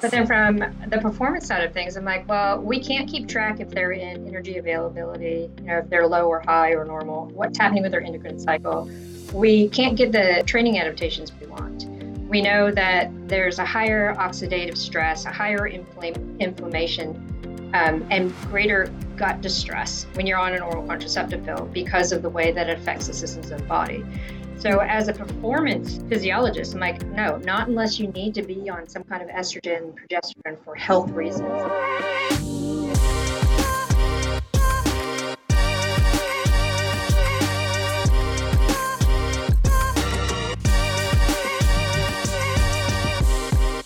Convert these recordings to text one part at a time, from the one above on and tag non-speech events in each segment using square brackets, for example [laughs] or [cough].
But then from the performance side of things, I'm like, well, we can't keep track if they're in energy availability, you know, if they're low or high or normal, what's happening with their endocrine cycle. We can't get the training adaptations we want. We know that there's a higher oxidative stress, a higher infl- inflammation, um, and greater gut distress when you're on an oral contraceptive pill because of the way that it affects the systems of the body. So, as a performance physiologist, I'm like, no, not unless you need to be on some kind of estrogen, progesterone for health reasons.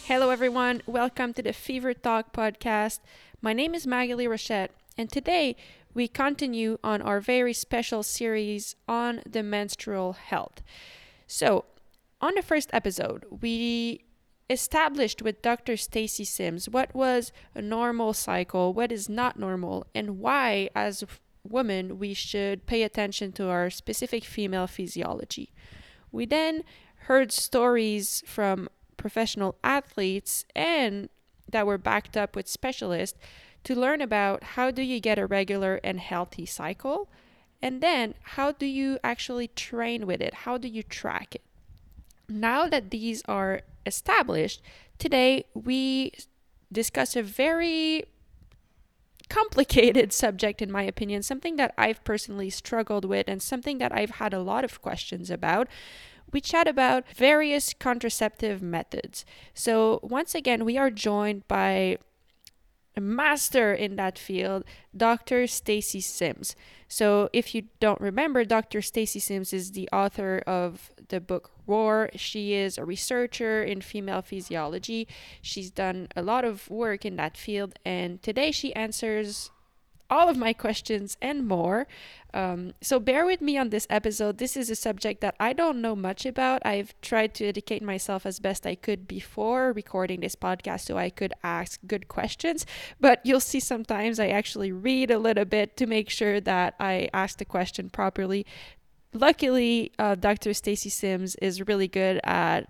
Hello, everyone. Welcome to the Fever Talk podcast. My name is Maghalie Rochette, and today we continue on our very special series on the menstrual health. So, on the first episode, we established with Dr. Stacy Sims what was a normal cycle, what is not normal, and why, as women, we should pay attention to our specific female physiology. We then heard stories from professional athletes and that were backed up with specialists to learn about how do you get a regular and healthy cycle and then how do you actually train with it? How do you track it? Now that these are established today we discuss a very complicated [laughs] subject in my opinion something that i've personally struggled with and something that i've had a lot of questions about. We chat about various contraceptive methods. So once again we are joined by a master in that field, Dr. Stacy Sims. So, if you don't remember, Dr. Stacy Sims is the author of the book Roar. She is a researcher in female physiology. She's done a lot of work in that field, and today she answers all of my questions and more. Um, so bear with me on this episode. This is a subject that I don't know much about. I've tried to educate myself as best I could before recording this podcast so I could ask good questions. But you'll see sometimes I actually read a little bit to make sure that I ask the question properly. Luckily, uh, Dr. Stacy Sims is really good at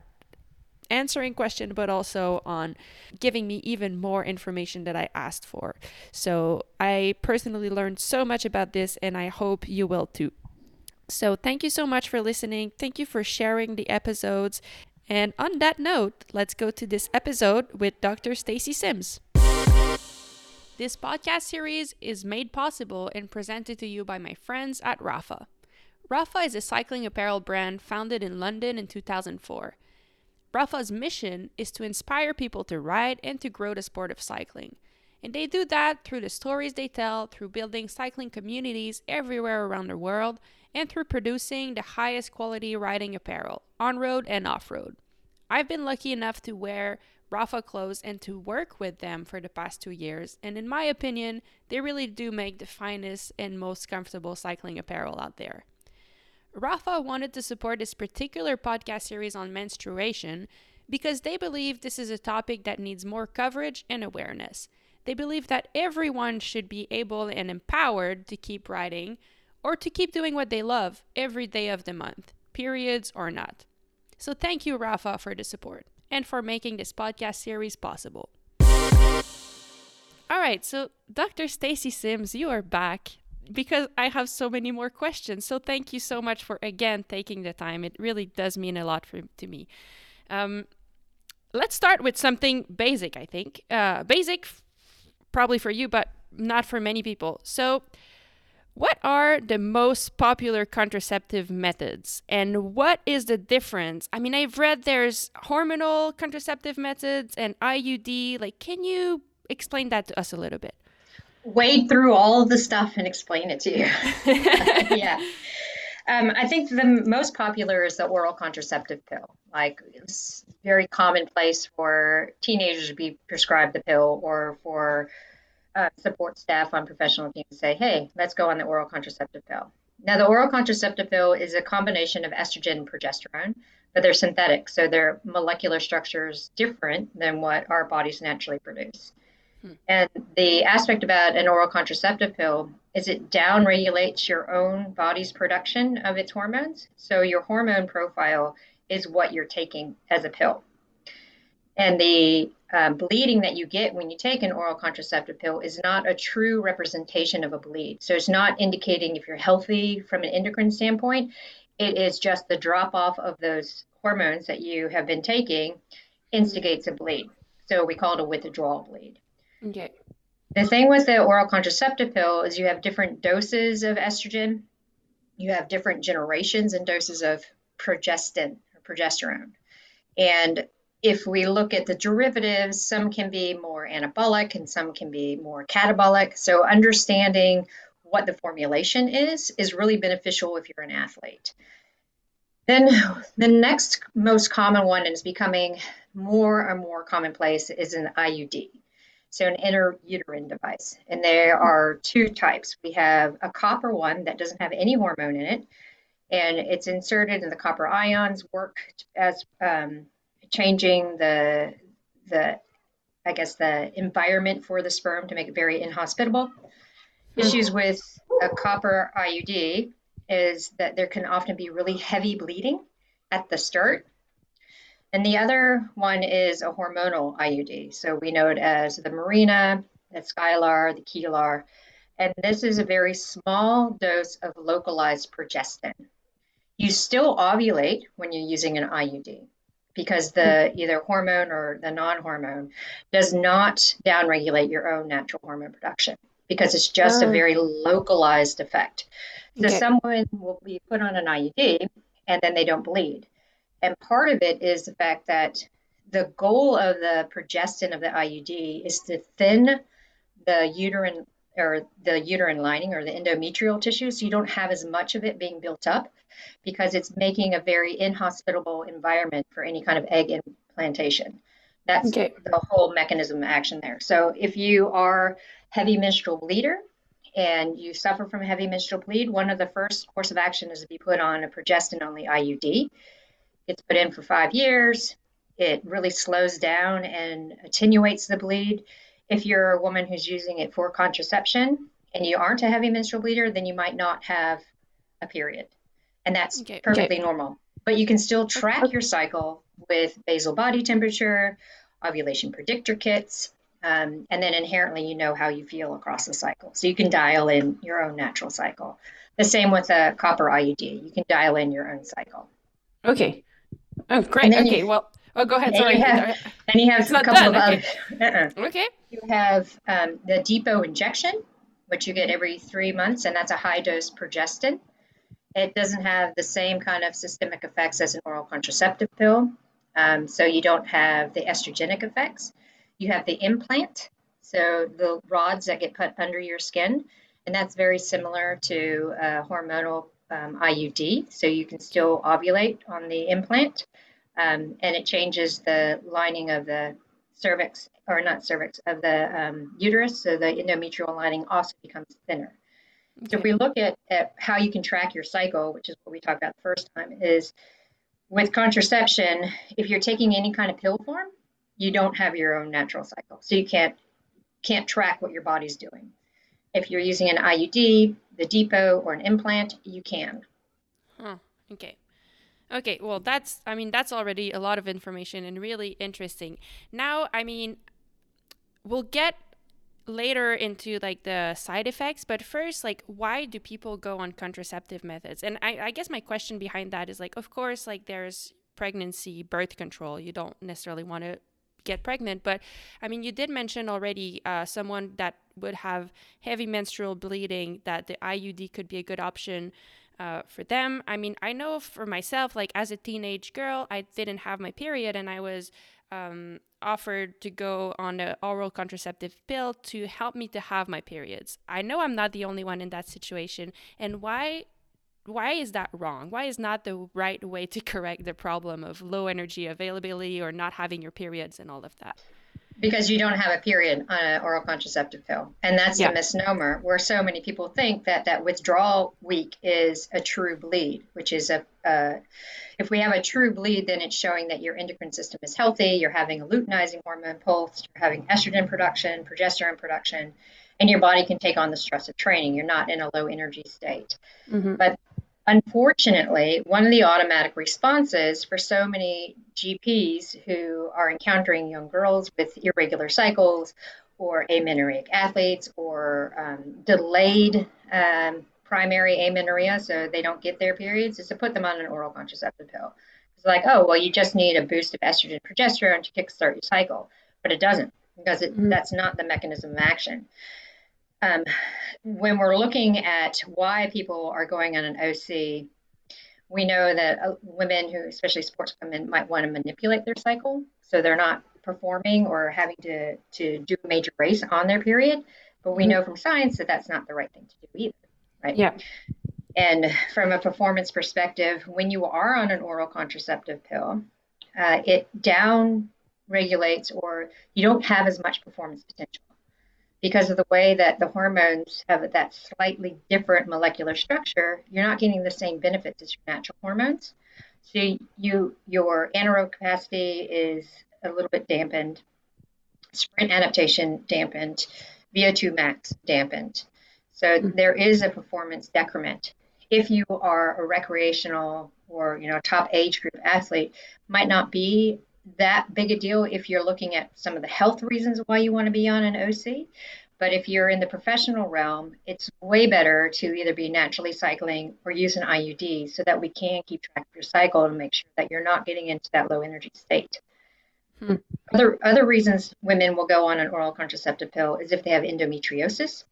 answering question but also on giving me even more information that I asked for. So I personally learned so much about this and I hope you will too. So thank you so much for listening. Thank you for sharing the episodes. And on that note, let's go to this episode with Dr. Stacy Sims. This podcast series is made possible and presented to you by my friends at Rapha. Rapha is a cycling apparel brand founded in London in 2004. Rapha's mission is to inspire people to ride and to grow the sport of cycling. And they do that through the stories they tell, through building cycling communities everywhere around the world, and through producing the highest quality riding apparel, on road and off road. I've been lucky enough to wear Rapha clothes and to work with them for the past two years, and in my opinion, they really do make the finest and most comfortable cycling apparel out there. Rapha wanted to support this particular podcast series on menstruation because they believe this is a topic that needs more coverage and awareness. They believe that everyone should be able and empowered to keep writing or to keep doing what they love every day of the month, periods or not. So thank you, Rapha, for the support and for making this podcast series possible. All right, so Dr. Stacy Sims, you are back because I have so many more questions. So thank you so much for again taking the time. It really does mean a lot for, to me. Um, let's start with something basic. I think uh, basic, probably for you, but not for many people. So. What are the most popular contraceptive methods and what is the difference? I mean, I've read there's hormonal contraceptive methods and IUD. Like, can you explain that to us a little bit? Wade through all of the stuff and explain it to you. [laughs] [laughs] yeah. Um, I think the most popular is the oral contraceptive pill. Like it's very commonplace for teenagers to be prescribed the pill or for uh, support staff on professional teams to say, hey, let's go on the oral contraceptive pill. Now, the oral contraceptive pill is a combination of estrogen and progesterone, but they're synthetic, so their molecular structure is different than what our bodies naturally produce. And the aspect about an oral contraceptive pill is it down regulates your own body's production of its hormones. So your hormone profile is what you're taking as a pill. And the um, bleeding that you get when you take an oral contraceptive pill is not a true representation of a bleed. So it's not indicating if you're healthy from an endocrine standpoint. It is just the drop off of those hormones that you have been taking instigates a bleed. So we call it a withdrawal bleed. Okay. The thing with the oral contraceptive pill is you have different doses of estrogen, you have different generations and doses of progestin or progesterone. And if we look at the derivatives, some can be more anabolic and some can be more catabolic. So understanding what the formulation is is really beneficial if you're an athlete. Then the next most common one and is becoming more and more commonplace is an IUD. So an intrauterine device. And there are two types. We have a copper one that doesn't have any hormone in it, and it's inserted and the copper ions work as um, changing the the I guess the environment for the sperm to make it very inhospitable. Mm-hmm. Issues with a copper IUD is that there can often be really heavy bleeding at the start. And the other one is a hormonal IUD. So we know it as the Mirena, the Skyla, the Kevlar. And this is a very small dose of localized progestin. You still ovulate when you're using an IUD because the either hormone or the non-hormone does not downregulate your own natural hormone production because it's just a ah. very localized effect. So okay. someone will be put on an IUD and then they don't bleed. And part of it is the fact that the goal of the progestin of the IUD is to thin the uterine or the uterine lining or the endometrial tissue so you don't have as much of it being built up because it's making a very inhospitable environment for any kind of egg implantation. That's okay. the whole mechanism of action there. So if you are heavy menstrual bleeder and you suffer from heavy menstrual bleed, one of the first course of action is to be put on a progestin only IUD. It's put in for five years. It really slows down and attenuates the bleed. If you're a woman who's using it for contraception and you aren't a heavy menstrual bleeder, then you might not have a period and that's okay. perfectly okay. normal. But you can still track your cycle with basal body temperature, ovulation predictor kits, um, and then inherently you know how you feel across the cycle. So you can dial in your own natural cycle. The same with a copper IUD. You can dial in your own cycle. Okay. Oh, great. Okay. You, well, oh, go ahead. Sorry. You have, and you have it's a couple done. of okay. Uh-uh. okay. You have um, the depot injection, which you get every three months, and that's a high dose progestin. It doesn't have the same kind of systemic effects as an oral contraceptive pill. Um, so you don't have the estrogenic effects. You have the implant, so the rods that get put under your skin, and that's very similar to a hormonal um, IUD. So you can still ovulate on the implant, um, and it changes the lining of the cervix, or not cervix, of the um, uterus. So the endometrial lining also becomes thinner. Okay. So if we look at, at how you can track your cycle, which is what we talked about the first time, is with contraception, if you're taking any kind of pill form, you don't have your own natural cycle. So you can't can't track what your body's doing. If you're using an IUD, the depot, or an implant, you can. Huh. Okay. Okay, well, that's, I mean, that's already a lot of information and really interesting. Now, I mean, we'll get later into like the side effects but first like why do people go on contraceptive methods and I, I guess my question behind that is like of course like there's pregnancy birth control you don't necessarily want to get pregnant but i mean you did mention already uh, someone that would have heavy menstrual bleeding that the iud could be a good option uh, for them i mean i know for myself like as a teenage girl i didn't have my period and i was um, offered to go on an oral contraceptive pill to help me to have my periods. I know I'm not the only one in that situation, and why why is that wrong? Why is not the right way to correct the problem of low energy availability or not having your periods and all of that? Because you don't have a period on an oral contraceptive pill and that's yeah. a misnomer where so many people think that that withdrawal week is a true bleed which is a uh, if we have a true bleed then it's showing that your endocrine system is healthy you're having a luteinizing hormone pulse you're having estrogen production progesterone production and your body can take on the stress of training you're not in a low energy state mm-hmm. but unfortunately, one of the automatic responses for so many GPs who are encountering young girls with irregular cycles or amenorrheic athletes or um, delayed um, primary amenorrhea, so they don't get their periods, is to put them on an oral contraceptive pill. It's like, oh, well, you just need a boost of estrogen progesterone to kickstart your cycle, but it doesn't because it, mm-hmm. that's not the mechanism of action. Um, when we're looking at why people are going on an OC, we know that uh, women who, especially sports women, might want to manipulate their cycle so they're not performing or having to, to do a major race on their period. But we mm-hmm. know from science that that's not the right thing to do either, right? Yeah. And from a performance perspective, when you are on an oral contraceptive pill, uh, it down regulates or you don't have as much performance potential because of the way that the hormones have that slightly different molecular structure. You're not getting the same benefits as your natural hormones. So you your anaerobic capacity is a little bit dampened, sprint adaptation dampened, VO2 max dampened. So mm-hmm. there is a performance decrement if you are a recreational or you know top age group athlete might not be that big a deal if you're looking at some of the health reasons why you want to be on an OC. But if you're in the professional realm, it's way better to either be naturally cycling or use an IUD so that we can keep track of your cycle and make sure that you're not getting into that low energy state. Hmm. Other other reasons women will go on an oral contraceptive pill is if they have endometriosis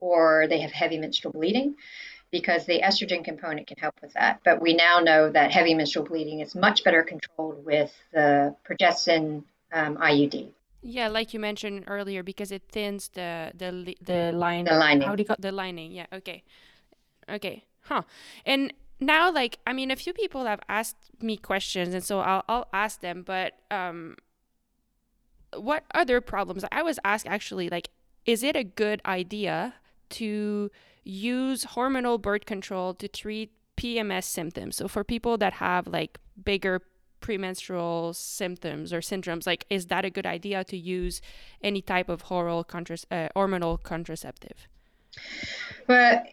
or they have heavy menstrual bleeding because the estrogen component can help with that. But we now know that heavy menstrual bleeding is much better controlled with the progestin um, IUD. Yeah, like you mentioned earlier, because it thins the the the line. The lining. How do you call the lining? Yeah. Okay. Okay. Huh. And now, like, I mean, a few people have asked me questions, and so I'll I'll ask them. But um, what other problems? I was asked actually, like, is it a good idea to use hormonal birth control to treat PMS symptoms. So for people that have like bigger premenstrual symptoms or syndromes, like is that a good idea to use any type of oral contras- uh, hormonal contraceptive? Well,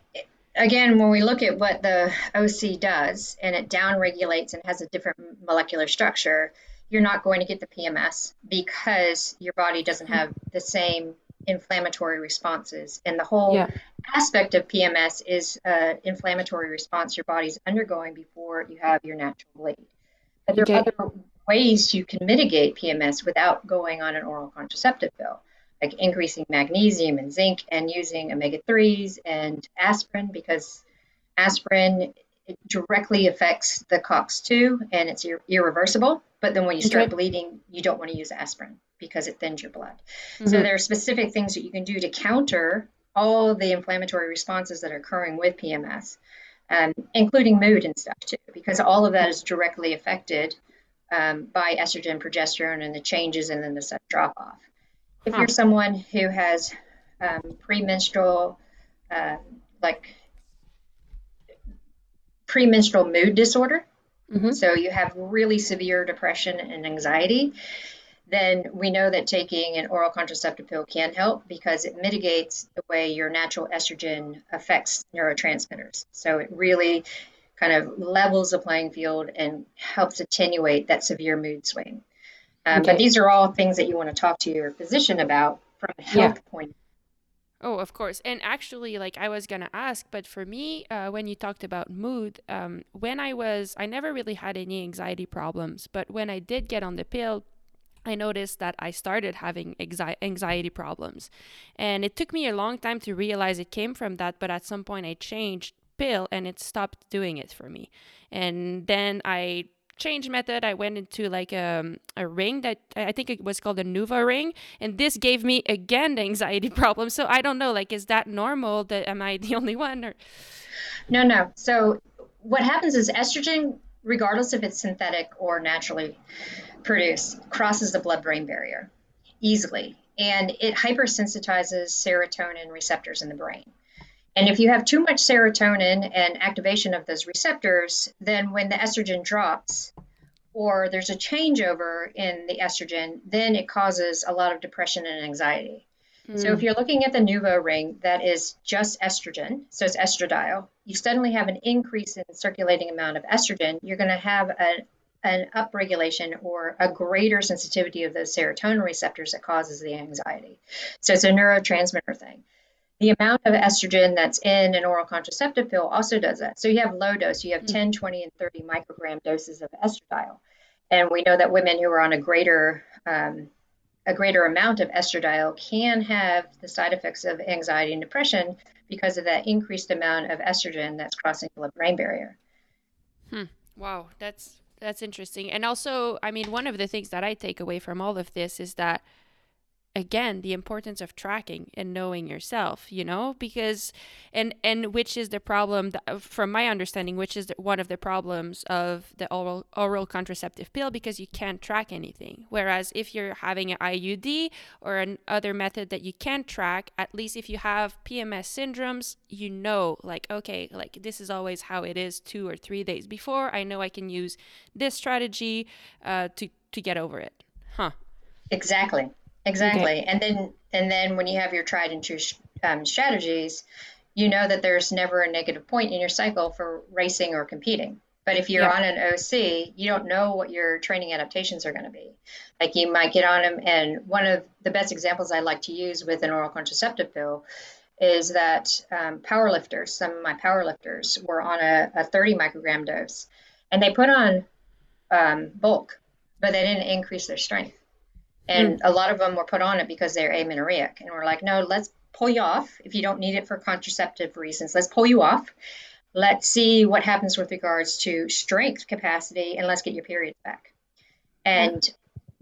again, when we look at what the OC does and it downregulates and has a different molecular structure, you're not going to get the PMS because your body doesn't have the same inflammatory responses. And the whole yeah. aspect of PMS is uh, inflammatory response your body's undergoing before you have your natural bleed. But there okay. are other ways you can mitigate PMS without going on an oral contraceptive pill, like increasing magnesium and zinc and using omega 3s and aspirin because aspirin directly affects the COX2 and it's ir- irreversible. But then when you start okay. bleeding, you don't want to use aspirin because it thins your blood. Mm-hmm. So there are specific things that you can do to counter all the inflammatory responses that are occurring with PMS, um, including mood and stuff too, because all of that is directly affected um, by estrogen, progesterone, and the changes and then the sudden drop off. If huh. you're someone who has um, premenstrual, uh, like premenstrual mood disorder, mm-hmm. so you have really severe depression and anxiety, then we know that taking an oral contraceptive pill can help because it mitigates the way your natural estrogen affects neurotransmitters. So it really kind of levels the playing field and helps attenuate that severe mood swing. Um, okay. But these are all things that you want to talk to your physician about from a health yeah. point Oh, of course. And actually, like I was gonna ask, but for me, uh, when you talked about mood, um, when I was, I never really had any anxiety problems, but when I did get on the pill, I noticed that I started having anxiety problems. And it took me a long time to realize it came from that, but at some point I changed pill and it stopped doing it for me. And then I changed method. I went into like a, um, a ring that I think it was called a NuvaRing. And this gave me again the anxiety [laughs] problem. So I don't know, like, is that normal? That am I the only one or? No, no. So what happens is estrogen, regardless if it's synthetic or naturally produced, crosses the blood brain barrier easily and it hypersensitizes serotonin receptors in the brain. And if you have too much serotonin and activation of those receptors, then when the estrogen drops or there's a changeover in the estrogen, then it causes a lot of depression and anxiety. Mm. So if you're looking at the NuvaRing that is just estrogen, so it's estradiol, you suddenly have an increase in circulating amount of estrogen, you're going to have a, an upregulation or a greater sensitivity of those serotonin receptors that causes the anxiety. So it's a neurotransmitter thing. The amount of estrogen that's in an oral contraceptive pill also does that. So you have low dose, you have mm. 10, 20, and 30 microgram doses of estradiol. And we know that women who are on a greater um, a greater amount of estradiol can have the side effects of anxiety and depression because of that increased amount of estrogen that's crossing the blood-brain barrier. Hmm. Wow, that's that's interesting. And also, I mean, one of the things that I take away from all of this is that again the importance of tracking and knowing yourself you know because and and which is the problem that, from my understanding which is the, one of the problems of the oral oral contraceptive pill because you can't track anything. Whereas if you're having an IUD or an other method that you can't track at least if you have PMS syndromes you know like okay like this is always how it is 2 or 3 days before. I know I can use this strategy uh, to to get over it. Huh. Exactly Exactly. Okay. And then and then when you have your tried and true um, strategies, you know that there's never a negative point in your cycle for racing or competing. But if you're yeah. on an OC, you don't know what your training adaptations are going to be. Like you might get on them, and one of the best examples I like to use with an oral contraceptive pill is that um, powerlifters, some of my powerlifters were on a, a 30 microgram dose, and they put on um, bulk, but they didn't increase their strength. And mm. a lot of them were put on it because they're amenorrheic. And we're like, no, let's pull you off if you don't need it for contraceptive reasons. Let's pull you off. Let's see what happens with regards to strength capacity and let's get your period back. And mm.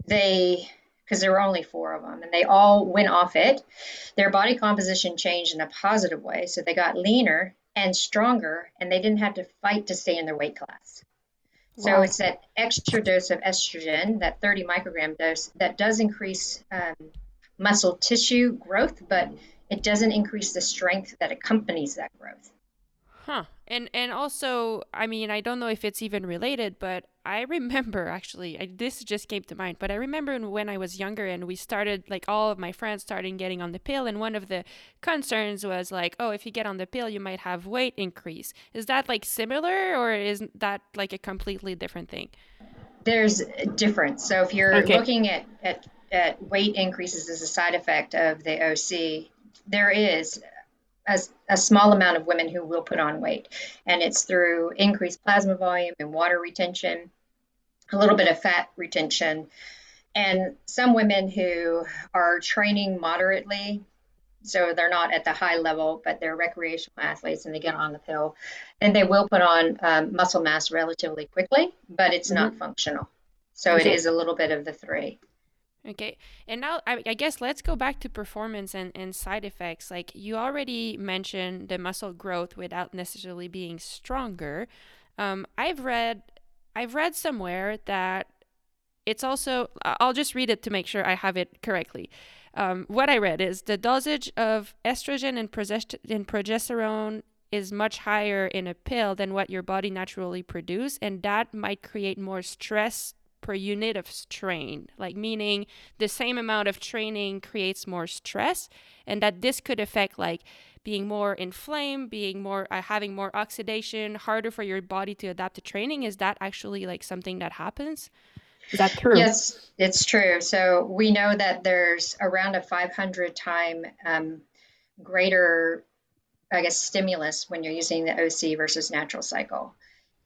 they, because there were only four of them, and they all went off it. Their body composition changed in a positive way. So they got leaner and stronger, and they didn't have to fight to stay in their weight class. So wow. it's that extra dose of estrogen, that 30 microgram dose, that does increase um, muscle tissue growth, but it doesn't increase the strength that accompanies that growth. Huh. And and also, I mean, I don't know if it's even related, but I remember [laughs] actually, I, this just came to mind, but I remember when I was younger and we started, like all of my friends started getting on the pill, and one of the concerns was like, oh, if you get on the pill, you might have weight increase. Is that like similar, or is that like a completely different thing? There's a difference. So if you're okay. looking at, at at weight increases as a side effect of the OC, there is a, a, small amount of women who will put on weight, and it's through increased plasma volume and water retention, a little bit of fat retention, and some women who are training moderately. So they're not at the high level, but they're recreational athletes and they get on the pill, and they will put on um, muscle mass relatively quickly, but it's mm-hmm. not functional. So okay. it is a little bit of the three. Okay. And now I, I, guess let's go back to performance and, and side effects. Like you already mentioned the muscle growth without necessarily being stronger. Um, I've read I've read somewhere that it's also I'll just read it to make sure I have it correctly. Um, what I read is the dosage of estrogen and, progest- and progesterone is much higher in a pill than what your body naturally produces, and that might create more stress per unit of strain, like meaning the same amount of training creates more stress, and that this could affect like being more inflamed, being more uh, having more oxidation, harder for your body to adapt to training. Is that actually like something that happens? Is that true? Yes, it's true. So we know that there's around a 500 time um, greater, I guess, stimulus when you're using the OC versus natural cycle.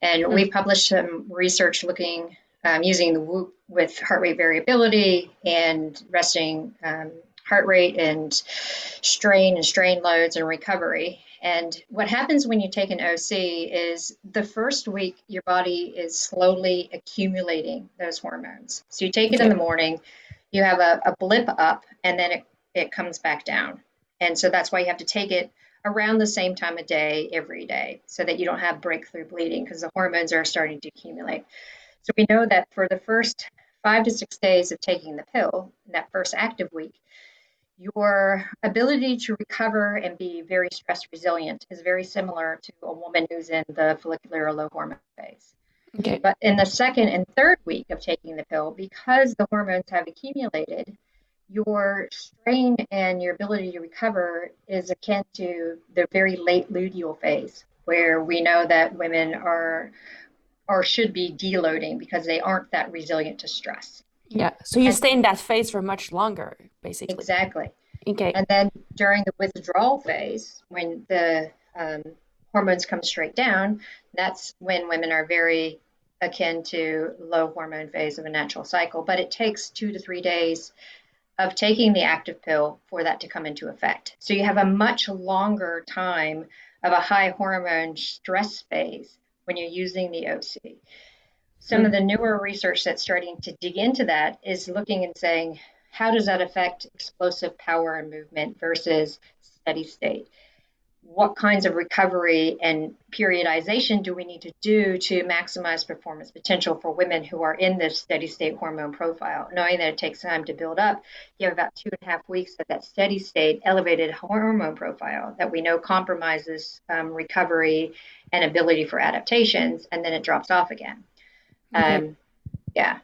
And mm-hmm. we've published some research looking um, using the Whoop with heart rate variability and resting um, heart rate and strain and strain loads and recovery. And what happens when you take an OC is the first week your body is slowly accumulating those hormones. So you take it in the morning, you have a, a blip up, and then it, it comes back down. And so that's why you have to take it around the same time of day every day so that you don't have breakthrough bleeding because the hormones are starting to accumulate. So we know that for the first five to six days of taking the pill, that first active week, your ability to recover and be very stress resilient is very similar to a woman who's in the follicular or low hormone phase. Okay. But in the second and third week of taking the pill, because the hormones have accumulated, your strain and your ability to recover is akin to the very late luteal phase, where we know that women are or should be deloading because they aren't that resilient to stress. Yeah. So you and, stay in that phase for much longer, basically. Exactly. Okay. And then during the withdrawal phase, when the um, hormones come straight down, that's when women are very akin to low hormone phase of a natural cycle. But it takes two to three days of taking the active pill for that to come into effect. So you have a much longer time of a high hormone stress phase when you're using the OC. Some mm-hmm. of the newer research that's starting to dig into that is looking and saying, how does that affect explosive power and movement versus steady state? What kinds of recovery and periodization do we need to do to maximize performance potential for women who are in this steady state hormone profile? Knowing that it takes time to build up, you have about two and a half weeks of that steady state elevated hormone profile that we know compromises um, recovery and ability for adaptations, and then it drops off again. Okay. Um, yeah.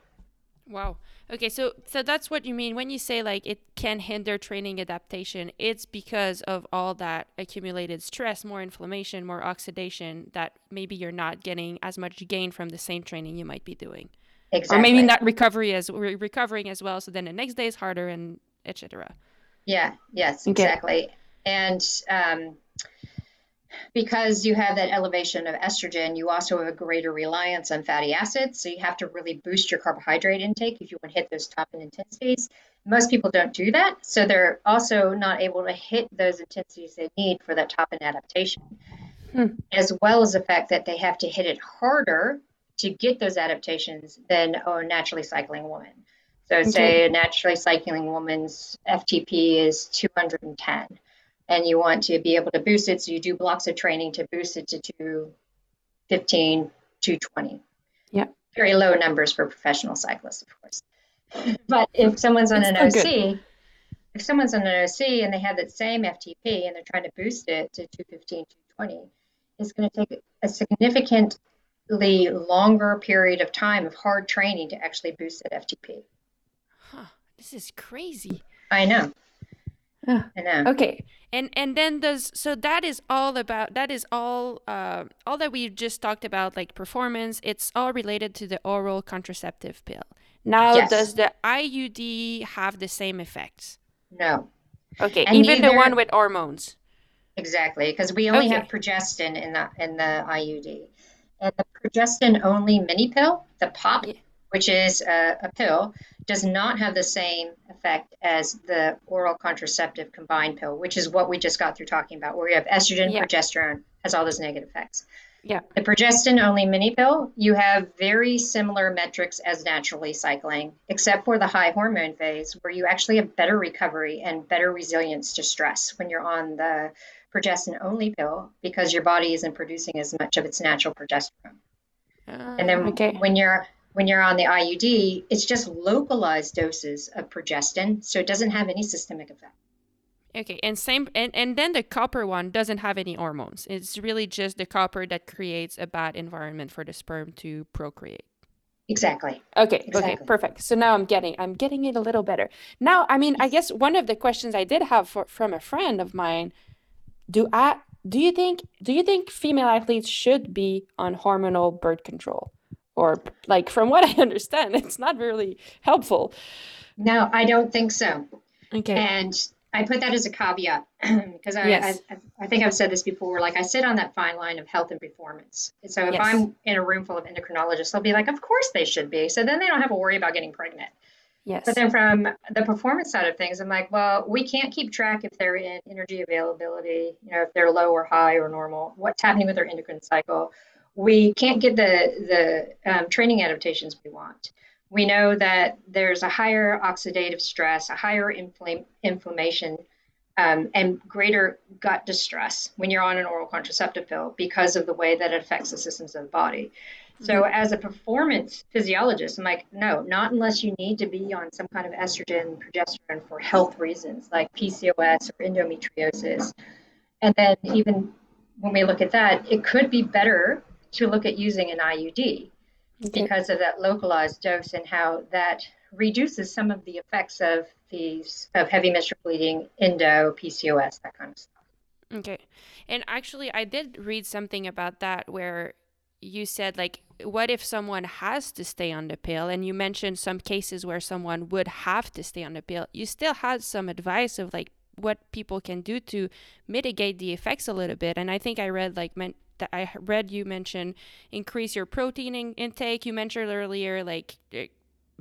Wow. Okay, so so that's what you mean when you say like it can hinder training adaptation. It's because of all that accumulated stress, more inflammation, more oxidation that maybe you're not getting as much gain from the same training you might be doing. Exactly. Or maybe not recovery as re- recovering as well. So then the next day is harder and etc. Yeah. Yes. Exactly. Okay. And um, because you have that elevation of estrogen, you also have a greater reliance on fatty acids. So you have to really boost your carbohydrate intake if you want to hit those top intensities. Most people don't do that. So they're also not able to hit those intensities they need for that top end adaptation, hmm. as well as the fact that they have to hit it harder to get those adaptations than a naturally cycling woman. So, okay. say a naturally cycling woman's FTP is 210 and you want to be able to boost it. So you do blocks of training to boost it to 215, 220. Yeah. Very low numbers for professional cyclists, of course. [laughs] But if someone's on an OC, good. if someone's on an OC and they have that same FTP and they're trying to boost it to 215, 220, it's going to take a significantly longer period of time of hard training to actually boost that FTP. Huh. This is crazy. I know. I know. Okay and and then does so that is all about that is all uh, all that we just talked about like performance it's all related to the oral contraceptive pill now yes. does the iud have the same effects no okay and even the one with hormones exactly because we only okay. have progestin in the in the iud and the progestin only mini pill the pop yeah. Which is a, a pill does not have the same effect as the oral contraceptive combined pill, which is what we just got through talking about, where you have estrogen, yeah. progesterone, has all those negative effects. Yeah. The progestin only mini pill, you have very similar metrics as naturally cycling, except for the high hormone phase, where you actually have better recovery and better resilience to stress when you're on the progestin only pill because your body isn't producing as much of its natural progesterone. Uh, and then okay. when you're when you're on the IUD, it's just localized doses of progestin, so it doesn't have any systemic effect. Okay, and same and, and then the copper one doesn't have any hormones. It's really just the copper that creates a bad environment for the sperm to procreate. Exactly. Okay, exactly. okay, perfect. So now I'm getting I'm getting it a little better. Now, I mean, I guess one of the questions I did have for, from a friend of mine, do I do you think do you think female athletes should be on hormonal birth control? Or like from what [laughs] I understand, it's not really helpful. No, I don't think so. Okay. And I put that as a caveat [clears throat] because I, yes. I, I, think I've said this before. Like I sit on that fine line of health and performance. And so if yes. I'm in a room full of endocrinologists, they'll be like, "Of course they should be." So then they don't have to worry about getting pregnant. Yes. But then from the performance side of things, I'm like, well, we can't keep track if they're in energy availability, you know, if they're low or high or normal, what's happening with their endocrine cycle we can't get the, the um, training adaptations we want. We know that there's a higher oxidative stress, a higher infl- inflammation, um, and greater gut distress when you're on an oral contraceptive pill because of the way that it affects the systems of the body. So, mm-hmm. as a performance physiologist, I'm like, no, not unless you need to be on some kind of estrogen, progesterone for health reasons like PCOS or endometriosis. And then, even when we look at that, it could be better to look at using an IUD okay. because of that localized dose and how that reduces some of the effects of HSPs of heavy menstrual bleeding, endo, PCOS, that kind of stuff. Okay. And actually, I did read something about that where you said, like, what if someone has to stay on the pill? And you mentioned some cases where someone would have to stay on the pill. You still had some advice of like what people can do to mitigate the effects a little bit. And I think I read like meant that I read you mention increase your protein in- intake. You mentioned earlier like eh,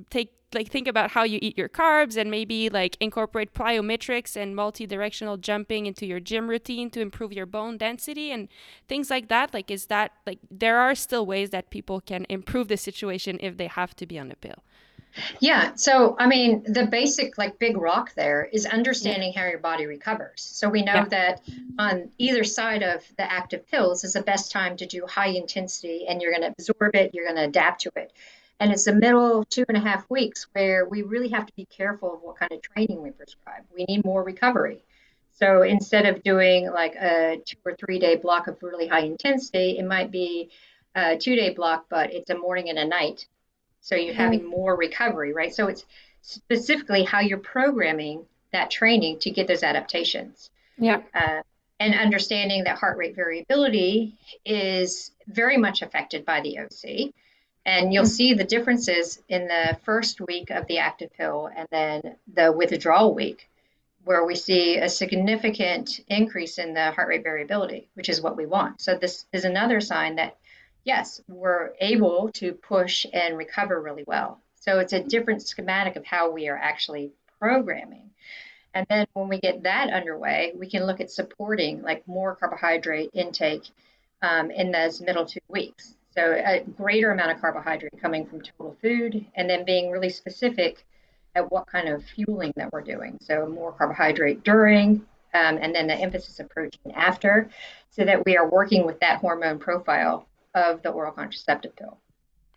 take like think about how you eat your carbs and maybe like incorporate plyometrics and multi-directional jumping into your gym routine to improve your bone density and things like that like is that like there are still ways that people can improve the situation if they have to be on the pill yeah so i mean the basic like big rock there is understanding how your body recovers so we know yeah. that on either side of the active pills is the best time to do high intensity and you're going to absorb it you're going to adapt to it and it's the middle two and a half weeks where we really have to be careful of what kind of training we prescribe. We need more recovery. So instead of doing like a two or three day block of really high intensity, it might be a two day block, but it's a morning and a night. So you're mm-hmm. having more recovery, right? So it's specifically how you're programming that training to get those adaptations. Yeah. Uh, and understanding that heart rate variability is very much affected by the OC. And you'll see the differences in the first week of the active pill and then the withdrawal week, where we see a significant increase in the heart rate variability, which is what we want. So, this is another sign that, yes, we're able to push and recover really well. So, it's a different schematic of how we are actually programming. And then when we get that underway, we can look at supporting like more carbohydrate intake um, in those middle two weeks. So a greater amount of carbohydrate coming from total food, and then being really specific at what kind of fueling that we're doing. So more carbohydrate during, um, and then the emphasis of protein after, so that we are working with that hormone profile of the oral contraceptive pill.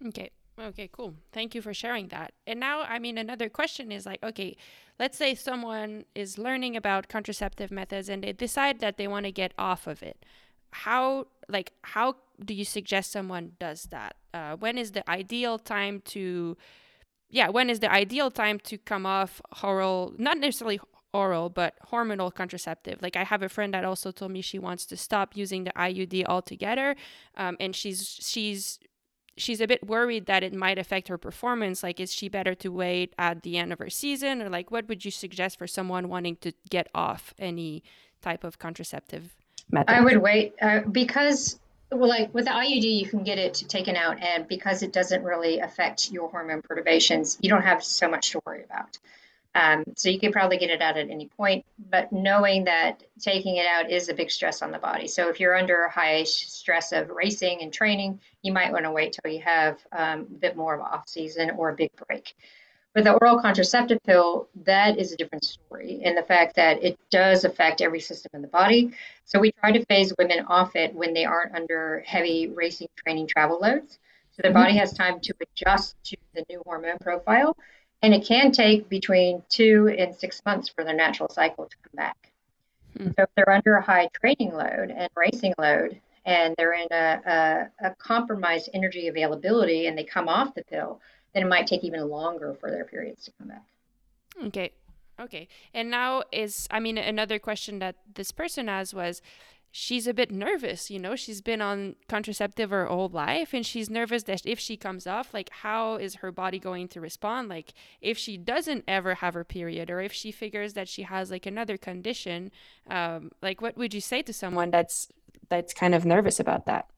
Okay. Okay, cool. Thank you for sharing that. And now, I mean, another question is like, okay, let's say someone is learning about contraceptive methods and they decide that they want to get off of it. How, like, how do you suggest someone does that? Uh, when is the ideal time to, yeah, when is the ideal time to come off oral, not necessarily oral, but hormonal contraceptive? Like I have a friend that also told me she wants to stop using the IUD altogether, um, and she's she's she's a bit worried that it might affect her performance. Like, is she better to wait at the end of her season, or like, what would you suggest for someone wanting to get off any type of contraceptive method? I would wait uh, because well, like with the IUD, you can get it taken out, and because it doesn't really affect your hormone perturbations, you don't have so much to worry about. Um, so you can probably get it out at any point, but knowing that taking it out is a big stress on the body. So if you're under high stress of racing and training, you might want to wait till you have um, a bit more of off season or a big break. With the oral contraceptive pill, that is a different story in the fact that it does affect every system in the body. So we try to phase women off it when they aren't under heavy racing training travel loads. So their body has time to adjust to the new hormone profile. And it can take between two and six months for their natural cycle to come back. Hmm. So if they're under a high training load and racing load, and they're in a, a, a compromised energy availability and they come off the pill, then it might take even longer for their periods to come back. Okay. Okay. And now is I mean another question that this person has was she's a bit nervous, you know, she's been on contraceptive her whole life and she's nervous that if she comes off, like how is her body going to respond? Like if she doesn't ever have her period or if she figures that she has like another condition, um, like what would you say to someone that's that's kind of nervous about that?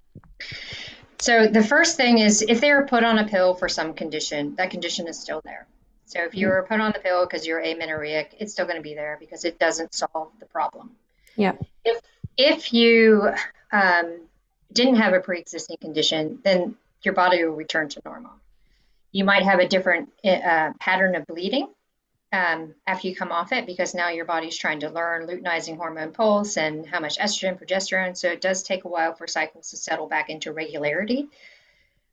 So the first thing is if they are put on a pill for some condition, that condition is still there. So if you were put on the pill because you're amenorrheic, it's still going to be there because it doesn't solve the problem. Yeah. If if you um, didn't have a pre-existing condition, then your body will return to normal. You might have a different uh, pattern of bleeding um, after you come off it because now your body's trying to learn luteinizing hormone pulse and how much estrogen, progesterone. So it does take a while for cycles to settle back into regularity.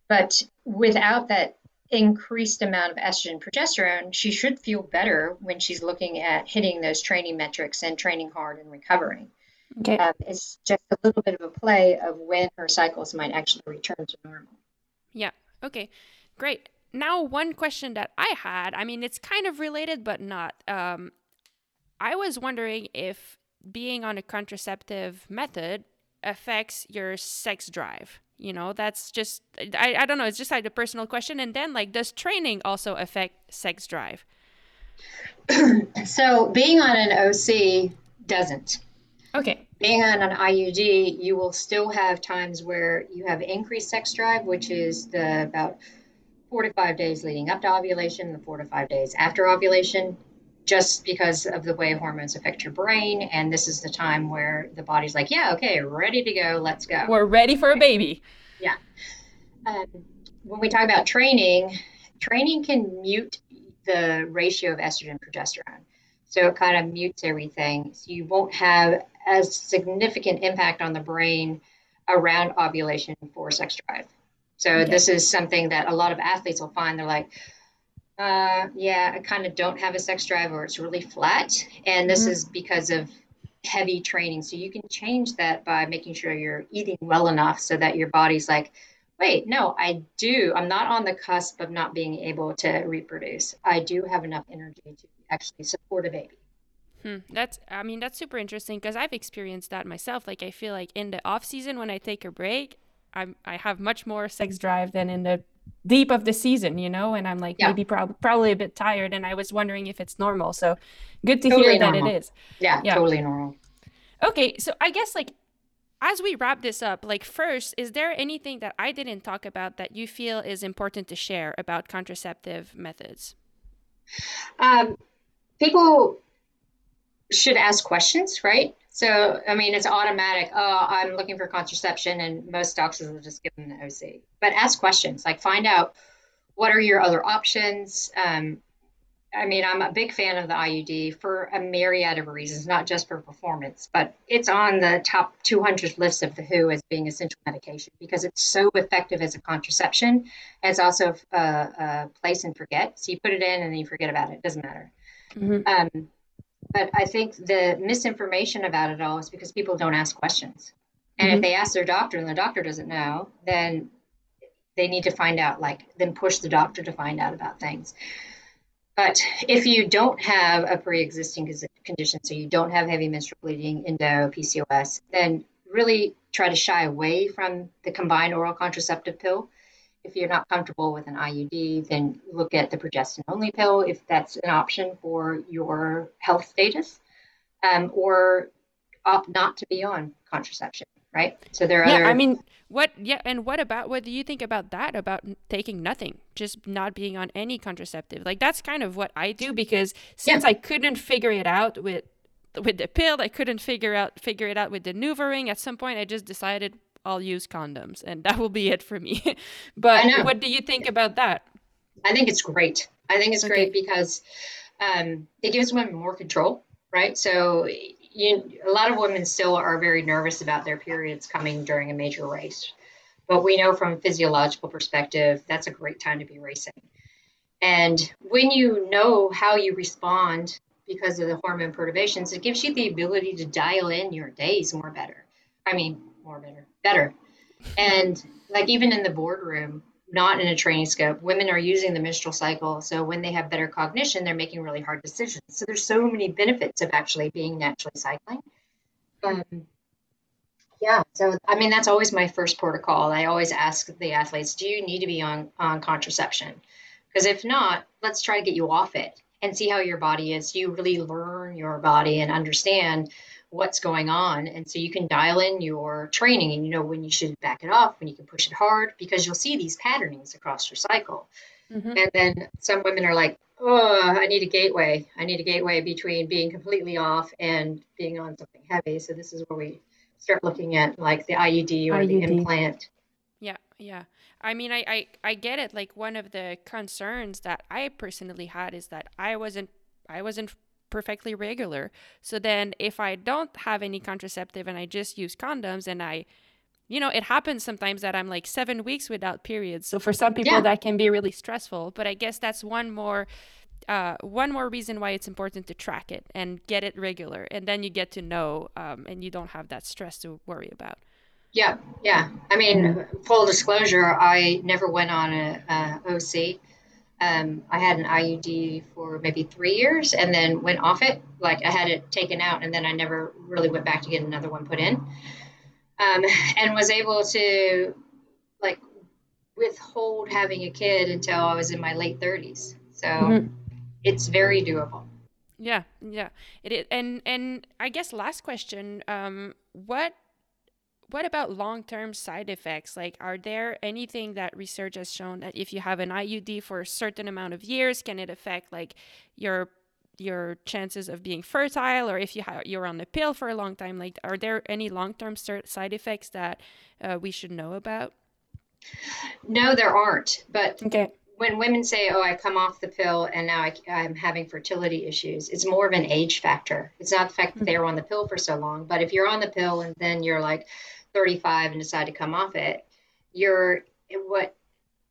But without that increased amount of estrogen, progesterone, she should feel better when she's looking at hitting those training metrics and training hard and recovering. Okay. Um, it's just a little bit of a play of when her cycles might actually return to normal. Yeah. Okay. Great. now one question that I had, I mean, it's kind of related, but not. Um, I was wondering if being on a contraceptive method affects your sex drive. You know, that's just, I, I don't know, it's just like a personal question. And then, like, does training also affect sex drive? [clears throat] so, being on an OC doesn't. Okay. Being on an IUD, you will still have times where you have increased sex drive, which is the about four to five days leading up to ovulation, the four to five days after ovulation, just because of the way hormones affect your brain. And this is the time where the body's like, yeah, okay, ready to go, let's go. We're ready for a baby. Yeah. Um, when we talk about training, training can mute the ratio of estrogen progesterone. So it kind of mutes everything. So you won't have as significant impact on the brain around ovulation for sex drive. So okay. this is something that a lot of athletes will find. They're like, uh, yeah, I kind of don't have a sex drive or it's really flat. And this mm-hmm. is because of heavy training. So you can change that by making sure you're eating well enough so that your body's like, wait, no, I do. I'm not on the cusp of not being able to reproduce. I do have enough energy to actually support a baby. Hmm. That's, I mean, that's super interesting because I've experienced that myself. Like, I feel like in the off season when I take a break, I'm, I have much more sex drive than in the deep of the season, you know, and I'm like yeah. maybe prob- probably a bit tired. And I was wondering if it's normal. So good to totally hear normal. that it is. Yeah, yeah, totally normal. Okay, so I guess like as we wrap this up, like first, is there anything that I didn't talk about that you feel is important to share about contraceptive methods? Um, people should ask questions, right? So, I mean, it's automatic. Oh, I'm looking for contraception, and most doctors will just give them the OC. But ask questions, like find out what are your other options. Um, I mean, I'm a big fan of the IUD for a myriad of reasons, not just for performance, but it's on the top 200 list of the WHO as being essential medication because it's so effective as a contraception. It's also a, a place and forget. So you put it in and then you forget about it. It doesn't matter. Mm-hmm. Um, but I think the misinformation about it all is because people don't ask questions. And mm-hmm. if they ask their doctor and the doctor doesn't know, then they need to find out, like, then push the doctor to find out about things. But if you don't have a pre existing condition, so you don't have heavy menstrual bleeding, endo, PCOS, then really try to shy away from the combined oral contraceptive pill if you're not comfortable with an IUD, then look at the progestin only pill if that's an option for your health status, um, or opt not to be on contraception. Right. So there are. Yeah, other... I mean, what? Yeah, and what about what do you think about that? About taking nothing, just not being on any contraceptive? Like that's kind of what I do because since yeah. I couldn't figure it out with with the pill, I couldn't figure out figure it out with the NuvaRing. At some point, I just decided I'll use condoms, and [laughs] that will be it for me. [laughs] but what do you think about that? I think it's great. I think it's okay. great because um, it gives women more control, right? So you, a lot of women still are very nervous about their periods coming during a major race. But we know from a physiological perspective, that's a great time to be racing. And when you know how you respond because of the hormone perturbations, it gives you the ability to dial in your days more better. I mean, more better, better. And like even in the boardroom, not in a training scope, women are using the menstrual cycle. So when they have better cognition, they're making really hard decisions. So there's so many benefits of actually being naturally cycling. Um, yeah. So I mean, that's always my first protocol. I always ask the athletes, do you need to be on on contraception? Because if not, let's try to get you off it and see how your body is. You really learn your body and understand what's going on. And so you can dial in your training and you know when you should back it off, when you can push it hard, because you'll see these patternings across your cycle. Mm-hmm. And then some women are like, oh, I need a gateway. I need a gateway between being completely off and being on something heavy. So this is where we start looking at like the IUD or IUD. the implant. Yeah, yeah. I mean, I, I, I get it. Like one of the concerns that I personally had is that I wasn't I wasn't perfectly regular. So then if I don't have any contraceptive and I just use condoms and I you know, it happens sometimes that I'm like 7 weeks without periods. So for some people yeah. that can be really stressful, but I guess that's one more uh, one more reason why it's important to track it and get it regular, and then you get to know, um, and you don't have that stress to worry about. Yeah, yeah. I mean, full disclosure, I never went on a, a OC Um, I had an IUD for maybe three years and then went off it. Like I had it taken out and then I never really went back to get another one put in. Um, and was able to like withhold having a kid until I was in my late 30s. So mm-hmm. it's very doable. Yeah, yeah. It is, and and I guess last question. Um, what what about long-term side effects? Like, are there anything that research has shown that if you have an IUD for a certain amount of years, can it affect like your your chances of being fertile, or if you ha- you're on the pill for a long time? Like, are there any long-term side effects that uh, we should know about? No, there aren't. But okay. when women say, "Oh, I come off the pill and now I, am having fertility issues," it's more of an age factor. It's not the fact that mm-hmm. they were on the pill for so long, but if you're on the pill and then you're like 35 and decide to come off it, you're what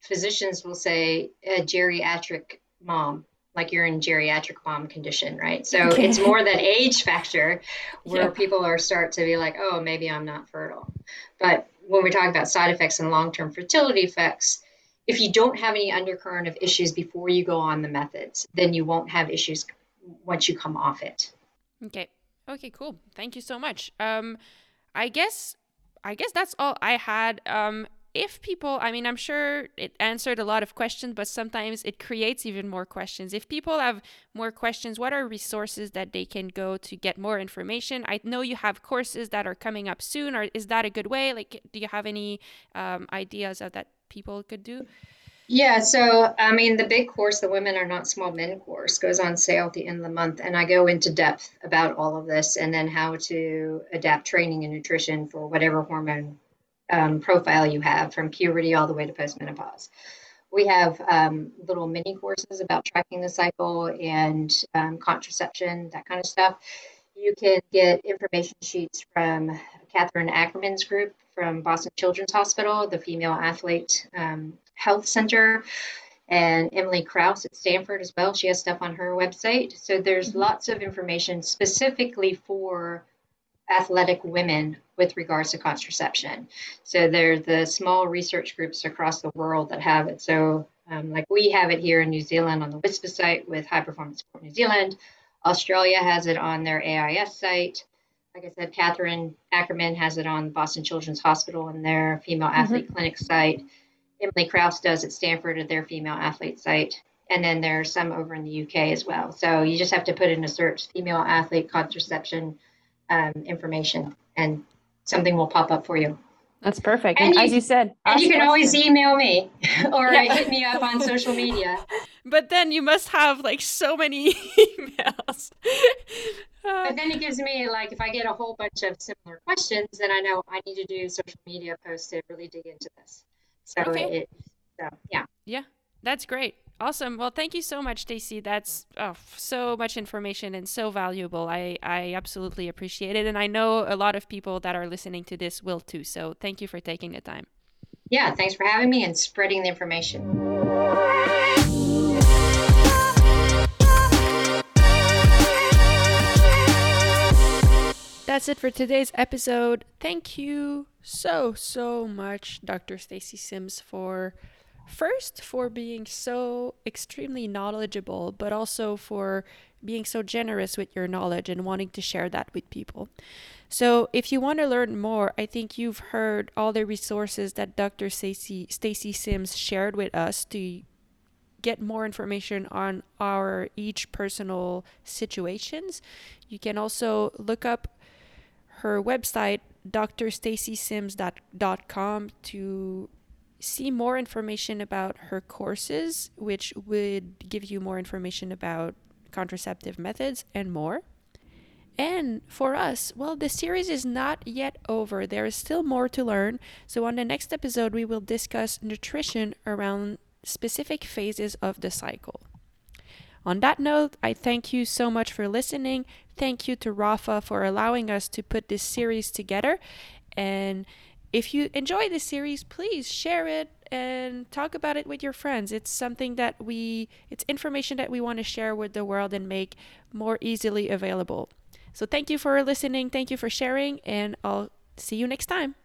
physicians will say a geriatric mom like you're in geriatric mom condition, right? So [laughs] okay. it's more that age factor where yeah. people are start to be like, oh, maybe I'm not fertile. But when we talk about side effects and long-term fertility effects, if you don't have any undercurrent of issues before you go on the methods, then you won't have issues once you come off it. Okay. Okay, cool. Thank you so much. Um I guess I guess that's all I had. Um if people, I mean, I'm sure it answered a lot of questions, but sometimes it creates even more questions. If people have more questions, what are resources that they can go to get more information? I know you have courses that are coming up soon, or is that a good way? Like, do you have any um, ideas of that people could do? Yeah, so I mean, the big course, the Women Are Not Small Men course, goes on sale at the end of the month, and I go into depth about all of this and then how to adapt training and nutrition for whatever hormone um, profile you have from puberty all the way to postmenopause. We have um, little mini courses about tracking the cycle and um, contraception, that kind of stuff. You can get information sheets from Kathryn Ackerman's group from Boston Children's Hospital, the Female Athlete um, Health Center, and Emily Kraus at Stanford as well. She has stuff on her website. So there's mm-hmm. lots of information specifically for athletic women with regards to contraception. So there's the small research groups across the world that have it. So um, like we have it here in New Zealand on the WISPA site with High Performance Sport New Zealand. Australia has it on their AIS site. Like I said, Kathryn Ackerman has it on Boston Children's Hospital and their female mm-hmm. athlete clinic site. Emily Kraus does at Stanford at their female athlete site. And then there's some over in the UK as well. So you just have to put in a search female athlete contraception um, information and something will pop up for you. That's perfect. And, and you, as you said, and you can always email me [laughs] or yeah. hit me up on social media. [laughs] But then you must have like so many [laughs] emails. but then it gives me like if I get a whole bunch of similar questions, then I know I need to do social media posts to really dig into this. So okay. it, so yeah. Yeah, that's great. Awesome. Well, thank you so much, Stacy. That's oh, so much information and so valuable. I, I absolutely appreciate it. And I know a lot of people that are listening to this will too. So thank you for taking the time. Yeah, thanks for having me and spreading the information. That's it for today's episode. Thank you so, so much, Dr. Stacy Sims, for First, for being so extremely knowledgeable, but also for being so generous with your knowledge and wanting to share that with people. So, if you want to learn more, I think you've heard all the resources that Dr. Stacy Stacy Sims shared with us to get more information on our each personal situations. You can also look up her website drstacysims.com to see more information about her courses, which would give you more information about contraceptive methods and more. And for us, well, the series is not yet over. There is still more to learn. So, on the next episode, we will discuss nutrition around specific phases of the cycle. On that note, I thank you so much for listening. Thank you to Rapha for allowing us to put this series together. And if you enjoy this series, please share it and talk about it with your friends. It's something that we, it's information that we want to share with the world and make more easily available. So thank you for listening. Thank you for sharing, and I'll see you next time.